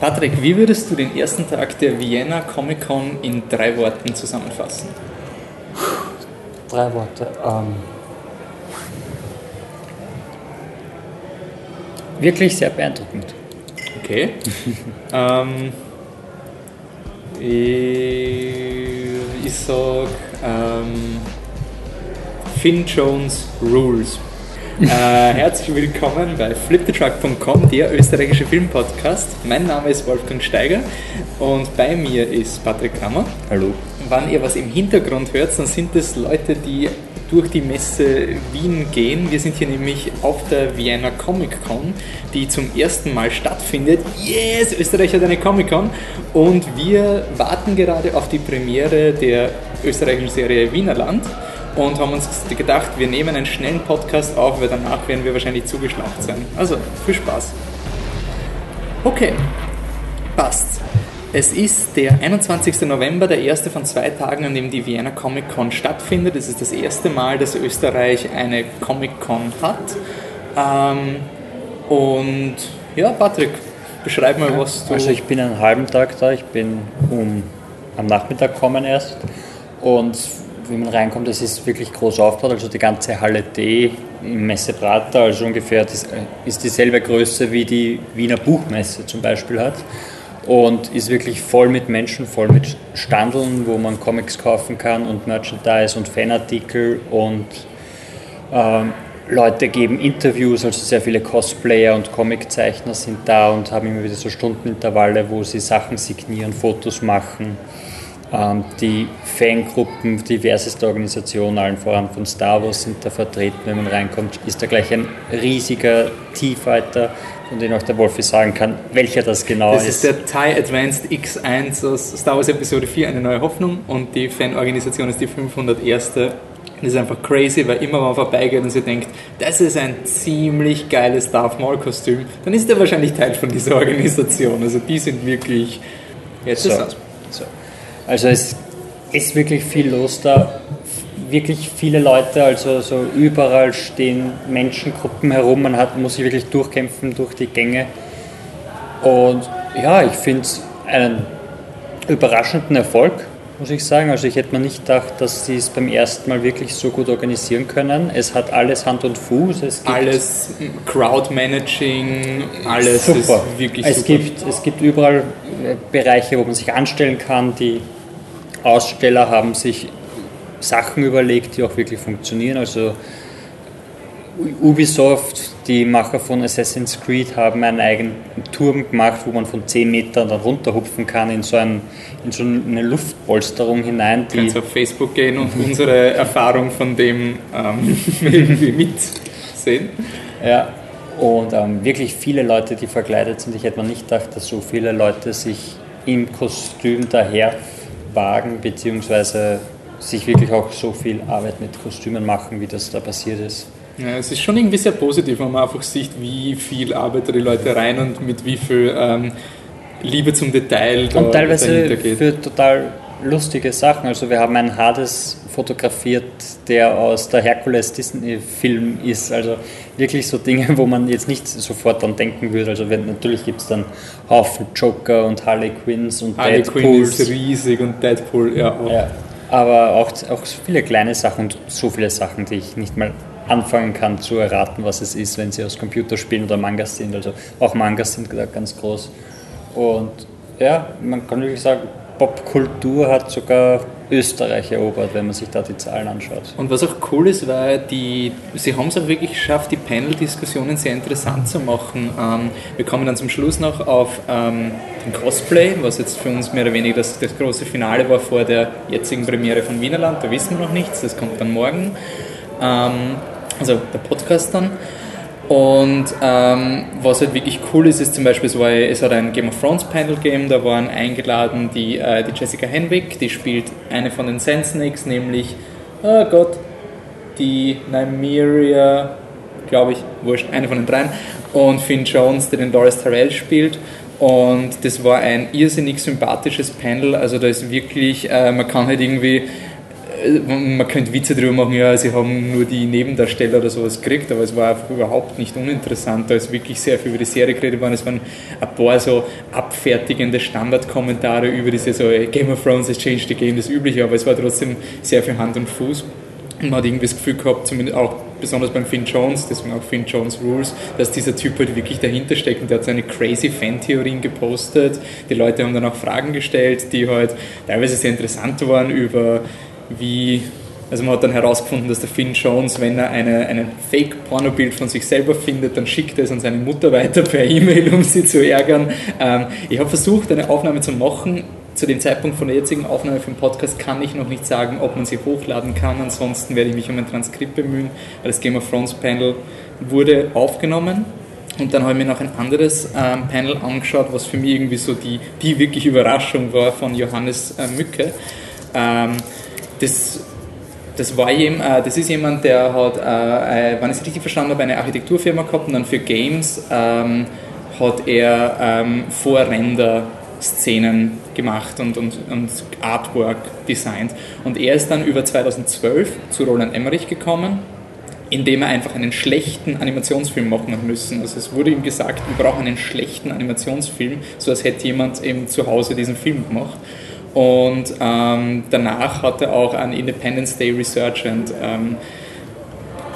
Patrick, wie würdest du den ersten Tag der Vienna Comic Con in drei Worten zusammenfassen? Drei Worte. Ähm, wirklich sehr beeindruckend. Okay. ähm, ich, ich sag ähm, Finn Jones Rules. Äh, herzlich willkommen bei flipthetruck.com, der österreichische Filmpodcast. Mein Name ist Wolfgang Steiger und bei mir ist Patrick Kammer. Hallo. Wann ihr was im Hintergrund hört, dann sind das Leute, die durch die Messe Wien gehen. Wir sind hier nämlich auf der Vienna Comic Con, die zum ersten Mal stattfindet. Yes, Österreich hat eine Comic Con und wir warten gerade auf die Premiere der österreichischen Serie Wienerland und haben uns gedacht, wir nehmen einen schnellen Podcast auf, weil danach werden wir wahrscheinlich zugeschlacht sein. Also, viel Spaß. Okay, passt. Es ist der 21. November, der erste von zwei Tagen, an dem die Vienna Comic Con stattfindet. Es ist das erste Mal, dass Österreich eine Comic Con hat. Ähm, und ja, Patrick, beschreib mal, was du. Also, ich bin einen halben Tag da, ich bin um, am Nachmittag kommen erst. Und wie man reinkommt, das ist wirklich groß aufgebaut. Also die ganze Halle D im Messeprater, also ungefähr das ist dieselbe Größe wie die Wiener Buchmesse zum Beispiel hat. Und ist wirklich voll mit Menschen, voll mit Standeln, wo man Comics kaufen kann und Merchandise und Fanartikel und ähm, Leute geben Interviews, also sehr viele Cosplayer und Comiczeichner sind da und haben immer wieder so Stundenintervalle, wo sie Sachen signieren, Fotos machen. Ähm, die Fangruppen, diverseste Organisationen, allen voran von Star Wars, sind da vertreten. Wenn man reinkommt, ist da gleich ein riesiger T-Fighter, von dem auch der Wolfi sagen kann, welcher das genau das ist. Das ist der TIE Advanced X1 aus Star Wars Episode 4, eine neue Hoffnung. Und die Fanorganisation ist die 501. Das ist einfach crazy, weil immer wenn man vorbeigeht und sich denkt, das ist ein ziemlich geiles Darth Maul-Kostüm, dann ist er wahrscheinlich Teil von dieser Organisation. Also die sind wirklich. Jetzt So. ist das. So. Also es ist wirklich viel los da, wirklich viele Leute, also so überall stehen Menschengruppen herum, man hat, muss sich wirklich durchkämpfen durch die Gänge. Und ja, ich finde es einen überraschenden Erfolg, muss ich sagen. Also ich hätte mir nicht gedacht, dass sie es beim ersten Mal wirklich so gut organisieren können. Es hat alles Hand und Fuß. Es gibt Alles Crowdmanaging, alles super. ist wirklich es super. Gibt, es gibt überall äh, Bereiche, wo man sich anstellen kann. Die Aussteller haben sich Sachen überlegt, die auch wirklich funktionieren. Also Ubisoft, die Macher von Assassin's Creed, haben einen eigenen Turm gemacht, wo man von 10 Metern dann runterhupfen kann in so, ein, in so eine Luftpolsterung hinein. Die, kannst auf Facebook gehen und unsere Erfahrung von dem ähm, irgendwie mitsehen. Ja, und ähm, wirklich viele Leute, die verkleidet sind. Ich hätte mir nicht gedacht, dass so viele Leute sich im Kostüm daher wagen, beziehungsweise sich wirklich auch so viel Arbeit mit Kostümen machen, wie das da passiert ist. Ja, es ist schon irgendwie sehr positiv, wenn man einfach sieht, wie viel Arbeit da die Leute rein und mit wie viel ähm, Liebe zum Detail da Und teilweise für total lustige Sachen. Also wir haben einen Hades fotografiert, der aus der Herkules Disney Film ist. Also wirklich so Dinge, wo man jetzt nicht sofort dran denken würde. Also wenn, natürlich gibt es dann Haufen Joker und Harley Quinns und Harley Quinn Deadpools. ist riesig und Deadpool, ja. Auch. Ja, aber auch, auch viele kleine Sachen und so viele Sachen, die ich nicht mal anfangen kann zu erraten, was es ist, wenn sie aus Computerspielen oder Mangas sind. Also auch Mangas sind da ganz groß. Und ja, man kann wirklich sagen, Popkultur hat sogar Österreich erobert, wenn man sich da die Zahlen anschaut. Und was auch cool ist, war, die, sie haben es auch wirklich geschafft, die Panel-Diskussionen sehr interessant zu machen. Ähm, wir kommen dann zum Schluss noch auf ähm, den Cosplay, was jetzt für uns mehr oder weniger das, das große Finale war vor der jetzigen Premiere von Wienerland. Da wissen wir noch nichts, das kommt dann morgen. Ähm, also der Podcast dann. Und ähm, was halt wirklich cool ist, ist zum Beispiel, es, war, es hat ein Game of Thrones Panel gegeben, da waren eingeladen die, äh, die Jessica Henwick, die spielt eine von den Sand Snakes, nämlich, oh Gott, die Nymeria, glaube ich, wurscht, eine von den dreien, und Finn Jones, der den Doris Tyrell spielt. Und das war ein irrsinnig sympathisches Panel, also da ist wirklich, äh, man kann halt irgendwie man könnte Witze drüber machen, ja, sie haben nur die Nebendarsteller oder sowas gekriegt, aber es war überhaupt nicht uninteressant, da ist wirklich sehr viel über die Serie geredet worden. Es waren ein paar so abfertigende Standardkommentare über diese so Game of Thrones has changed the game, das übliche, aber es war trotzdem sehr viel Hand und Fuß. Und man hat irgendwie das Gefühl gehabt, zumindest auch besonders beim Finn Jones, deswegen auch Finn Jones Rules, dass dieser Typ halt wirklich dahinter steckt und der hat seine crazy Fan-Theorien gepostet. Die Leute haben dann auch Fragen gestellt, die halt teilweise sehr interessant waren über wie also man hat dann herausgefunden, dass der Finn Jones, wenn er eine, ein Fake-Pornobild von sich selber findet, dann schickt er es an seine Mutter weiter per E-Mail, um sie zu ärgern. Ähm, ich habe versucht, eine Aufnahme zu machen zu dem Zeitpunkt von der jetzigen Aufnahme für den Podcast kann ich noch nicht sagen, ob man sie hochladen kann. Ansonsten werde ich mich um ein Transkript bemühen, weil das Game of Thrones Panel wurde aufgenommen. Und dann habe ich mir noch ein anderes ähm, Panel angeschaut, was für mich irgendwie so die, die wirklich Überraschung war von Johannes äh, Mücke. Ähm, das, das, war jem, äh, das ist jemand, der hat, äh, wenn ich es richtig verstanden habe, eine Architekturfirma gehabt und dann für Games ähm, hat er ähm, Vorrender Szenen gemacht und, und, und Artwork designt. Und er ist dann über 2012 zu Roland Emmerich gekommen, indem er einfach einen schlechten Animationsfilm machen hat müssen. Also es wurde ihm gesagt, wir brauchen einen schlechten Animationsfilm, so als hätte jemand eben zu Hause diesen Film gemacht. Und ähm, danach hat er auch an Independence Day Resurgent ähm,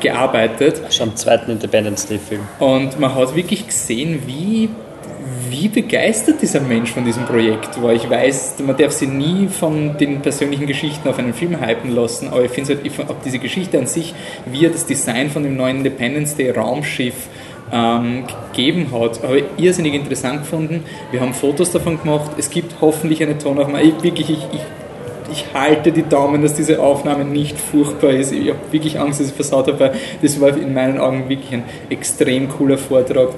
gearbeitet. Schon am zweiten Independence Day Film. Und man hat wirklich gesehen, wie wie begeistert dieser Mensch von diesem Projekt war. Ich weiß, man darf sie nie von den persönlichen Geschichten auf einen Film hypen lassen, aber ich finde halt, find, diese Geschichte an sich, wie er das Design von dem neuen Independence Day Raumschiff ähm, gegeben hat, habe ich irrsinnig interessant gefunden. Wir haben Fotos davon gemacht. Es gibt hoffentlich eine Tonaufnahme. Ich, wirklich, ich, ich ich halte die Daumen, dass diese Aufnahme nicht furchtbar ist. Ich habe wirklich Angst, dass ich versaut habe, das war in meinen Augen wirklich ein extrem cooler Vortrag.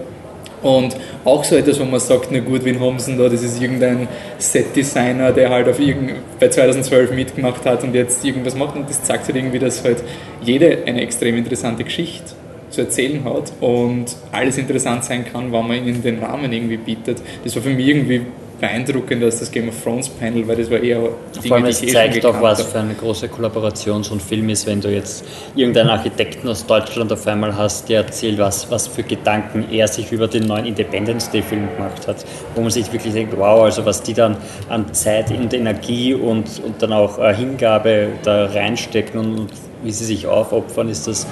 Und auch so etwas, wo man sagt, na gut, haben sie da? Das ist irgendein Set-Designer, der halt auf irgend, bei 2012 mitgemacht hat und jetzt irgendwas macht. Und das zeigt halt irgendwie, dass halt jede eine extrem interessante Geschichte zu erzählen hat und alles interessant sein kann, wenn man ihnen den Rahmen irgendwie bietet. Das war für mich irgendwie beeindruckender als das Game of Thrones Panel, weil das war eher Dinge, Vor allem es eh zeigt auch, was für eine große Kollaboration so ein Film ist, wenn du jetzt irgendeinen Architekten aus Deutschland auf einmal hast, der erzählt, was, was für Gedanken er sich über den neuen Independence Day Film gemacht hat, wo man sich wirklich denkt, wow, also was die dann an Zeit und Energie und, und dann auch äh, Hingabe da reinstecken und, und wie sie sich aufopfern, ist das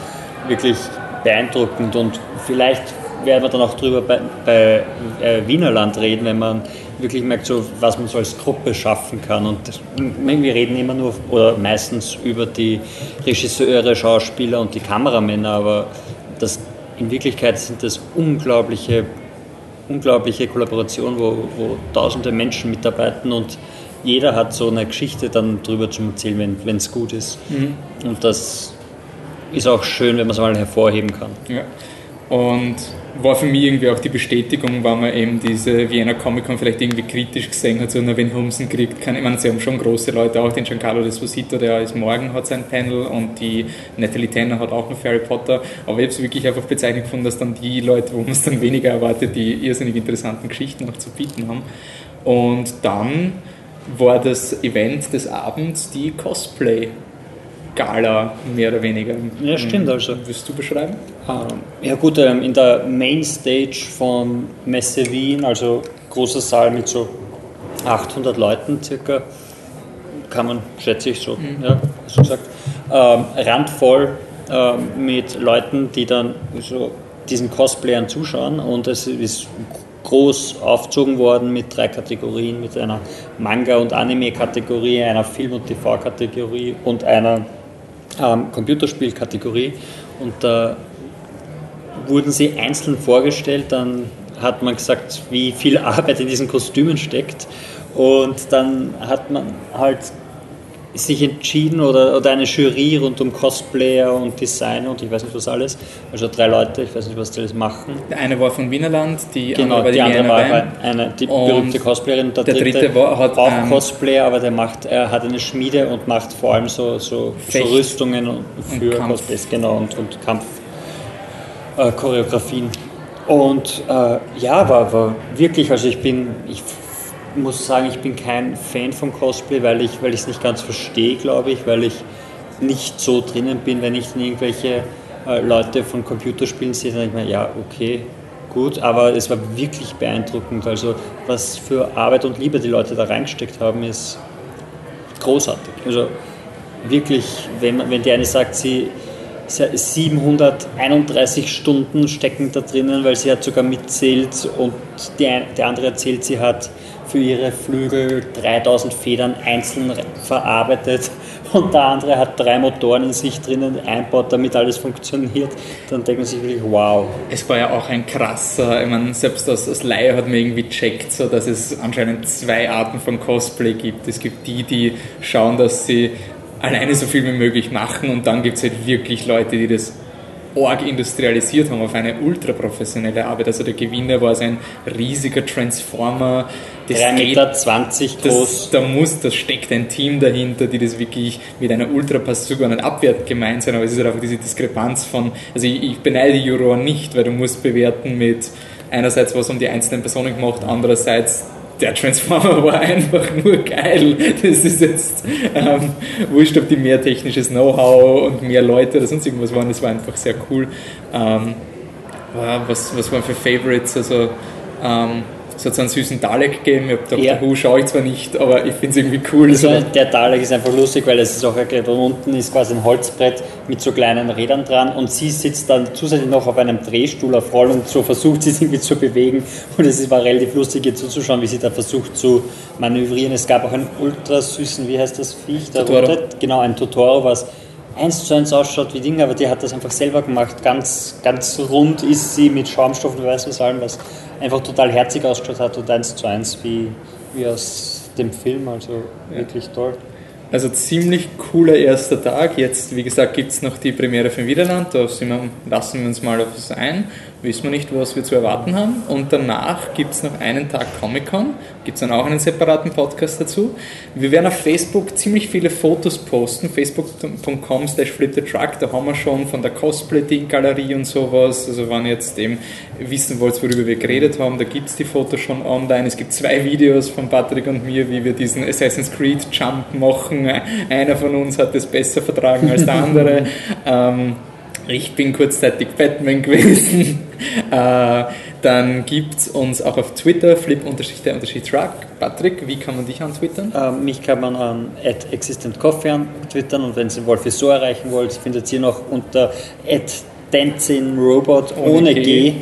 wirklich beeindruckend und vielleicht werden wir dann auch drüber bei, bei äh, Wienerland reden, wenn man wirklich merkt, so, was man so als Gruppe schaffen kann. Und wir reden immer nur oder meistens über die Regisseure, Schauspieler und die Kameramänner, aber das, in Wirklichkeit sind das unglaubliche, unglaubliche Kollaborationen, wo, wo tausende Menschen mitarbeiten und jeder hat so eine Geschichte dann drüber zu erzählen, wenn es gut ist. Mhm. Und das ist auch schön, wenn man es mal hervorheben kann. Ja. Und war für mich irgendwie auch die Bestätigung, weil man eben diese Vienna Comic Con vielleicht irgendwie kritisch gesehen hat, so na, wenn Humsen kriegt, kann, ich meine, sie haben schon große Leute, auch den Giancarlo Esposito, der ist morgen hat sein Panel und die Natalie Tanner hat auch noch Harry Potter, aber ich habe es wirklich einfach bezeichnet gefunden, dass dann die Leute, wo man es dann weniger erwartet, die irrsinnig interessanten Geschichten noch zu bieten haben. Und dann war das Event des Abends die Cosplay Gala, mehr oder weniger. Ja, stimmt also. Wirst du beschreiben? Ähm, ja gut, ähm, in der Mainstage von Messe Wien, also großer Saal mit so 800 Leuten circa, kann man, schätze ich so, mhm. ja, so gesagt, ähm, randvoll ähm, mit Leuten, die dann so diesen Cosplayern zuschauen und es ist groß aufgezogen worden mit drei Kategorien, mit einer Manga- und Anime-Kategorie, einer Film- und TV-Kategorie und einer ähm, Computerspielkategorie. Und da wurden sie einzeln vorgestellt, dann hat man gesagt, wie viel Arbeit in diesen Kostümen steckt. Und dann hat man halt sich entschieden oder, oder eine Jury rund um Cosplayer und Designer und ich weiß nicht was alles. Also drei Leute, ich weiß nicht, was die alles machen. Der eine war von Wienerland, die genau, andere war die, die andere war eine, die berühmte Cosplayerin. Der, der dritte, dritte war, hat auch ähm, Cosplayer, aber der macht, er hat eine Schmiede und macht vor allem so, so, so Rüstungen für und Cosplays, genau, und, und Kampfchoreografien. Äh, und äh, ja, war, war wirklich, also ich bin, ich muss sagen, ich bin kein Fan von Cosplay, weil ich es nicht ganz verstehe, glaube ich, weil ich nicht so drinnen bin, wenn ich dann irgendwelche äh, Leute von Computerspielen sehe, dann denke ich mir, ja, okay, gut, aber es war wirklich beeindruckend. Also was für Arbeit und Liebe die Leute da reingesteckt haben, ist großartig. Also wirklich, wenn, wenn die eine sagt, sie 731 Stunden stecken da drinnen, weil sie hat sogar mitzählt und die, der andere erzählt, sie hat für ihre Flügel 3000 Federn einzeln verarbeitet und der andere hat drei Motoren in sich drinnen einbaut, damit alles funktioniert, dann denkt man sich wirklich, wow. Es war ja auch ein krasser, ich meine, selbst als, als Laie hat man irgendwie checkt, so, dass es anscheinend zwei Arten von Cosplay gibt. Es gibt die, die schauen, dass sie alleine so viel wie möglich machen und dann gibt es halt wirklich Leute, die das arg industrialisiert haben auf eine ultraprofessionelle Arbeit. Also der Gewinner war so ein riesiger Transformer. 3,20 Meter 20 groß. Das, da muss, das steckt ein Team dahinter, die das wirklich mit einer Ultrapass sogar nicht abwert gemeint sind, aber es ist halt einfach diese Diskrepanz von, also ich, ich beneide Juroren nicht, weil du musst bewerten mit einerseits was um die einzelnen Personen gemacht, andererseits der Transformer war einfach nur geil. Das ist jetzt ähm, wurscht, ob die mehr technisches Know-how und mehr Leute oder sonst irgendwas waren. Das war einfach sehr cool. Ähm, was, was waren für Favorites? Also ähm, es hat so einen süßen Dalek gegeben. Ich habe Dr. Ja. Who schaue ich zwar nicht, aber ich finde es irgendwie cool. Also der Dalek ist einfach lustig, weil es ist auch erklärt, und unten ist quasi ein Holzbrett mit so kleinen Rädern dran und sie sitzt dann zusätzlich noch auf einem Drehstuhl auf Roll und so versucht sie sich irgendwie zu bewegen und es war relativ lustig ihr zuzuschauen, wie sie da versucht zu manövrieren. Es gab auch einen ultra süßen, wie heißt das Viech? Totoro. Genau, ein Totoro, was eins zu eins ausschaut wie Dinge, aber die hat das einfach selber gemacht. Ganz, ganz rund ist sie mit Schaumstoff und weiß was allem, was einfach total herzig ausgeschaut hat und eins zu eins wie, wie aus dem Film. Also ja. wirklich toll. Also ziemlich cooler erster Tag. Jetzt, wie gesagt, gibt es noch die Premiere für Widerland. Da wir, lassen wir uns mal auf das ein wissen wir nicht, was wir zu erwarten haben. Und danach gibt es noch einen Tag Comic-Con, gibt es dann auch einen separaten Podcast dazu. Wir werden auf Facebook ziemlich viele Fotos posten, facebook.com slash flipthetruck, da haben wir schon von der Cosplay-Galerie und sowas, also wenn ihr jetzt eben wissen wollt, worüber wir geredet haben, da gibt es die Fotos schon online. Es gibt zwei Videos von Patrick und mir, wie wir diesen Assassin's Creed Jump machen. Einer von uns hat das besser vertragen als der andere. ähm, ich bin kurzzeitig Batman gewesen. äh, dann gibt es uns auch auf Twitter, flip-der-truck. Patrick, wie kann man dich antwittern? Ähm, mich kann man an existentcoffee antwittern und wenn Sie Wolfi so erreichen wollt, findet ihr noch unter dancing-robot ohne, ohne G. G.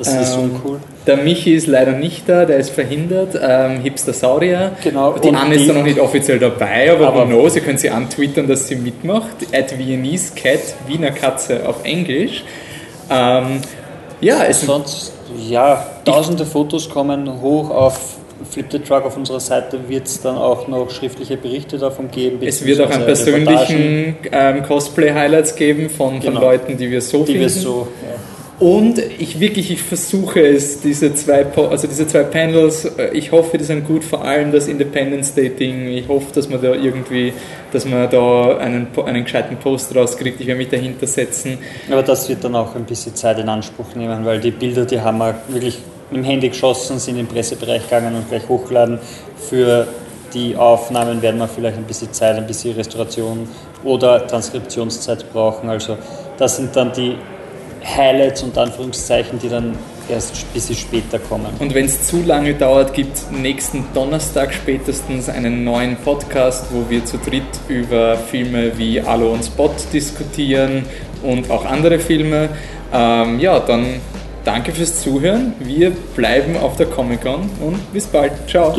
Das ist ähm, so cool. Der Michi ist leider nicht da, der ist verhindert. Ähm, Hipster Saurier. Genau. Die Anne ist da noch nicht offiziell dabei, aber, aber no, Sie können sie antwittern, dass sie mitmacht. At Viennese Cat, Wiener Katze auf Englisch. Ähm, ja, es sonst ja tausende Fotos kommen hoch auf Flip the Truck auf unserer Seite wird es dann auch noch schriftliche Berichte davon geben. Es wird auch einen persönlichen ähm, Cosplay-Highlights geben von, genau. von Leuten, die wir so die finden. Wir so, ja. Und ich wirklich, ich versuche es, diese zwei, also diese zwei Panels, äh, ich hoffe, die sind gut, vor allem das Independence Day Ding. Ich hoffe, dass man da irgendwie, dass man da einen, einen gescheiten Post rauskriegt. Ich werde mich dahinter setzen. Aber das wird dann auch ein bisschen Zeit in Anspruch nehmen, weil die Bilder, die haben wir wirklich mit dem Handy geschossen, sind im Pressebereich gegangen und gleich hochladen. Für die Aufnahmen werden wir vielleicht ein bisschen Zeit, ein bisschen Restauration oder Transkriptionszeit brauchen. Also das sind dann die Highlights und Anführungszeichen, die dann erst ein bisschen später kommen. Und wenn es zu lange dauert, gibt es nächsten Donnerstag spätestens einen neuen Podcast, wo wir zu dritt über Filme wie Alo und Spot diskutieren und auch andere Filme. Ähm, ja, dann danke fürs Zuhören. Wir bleiben auf der Comic Con und bis bald. Ciao.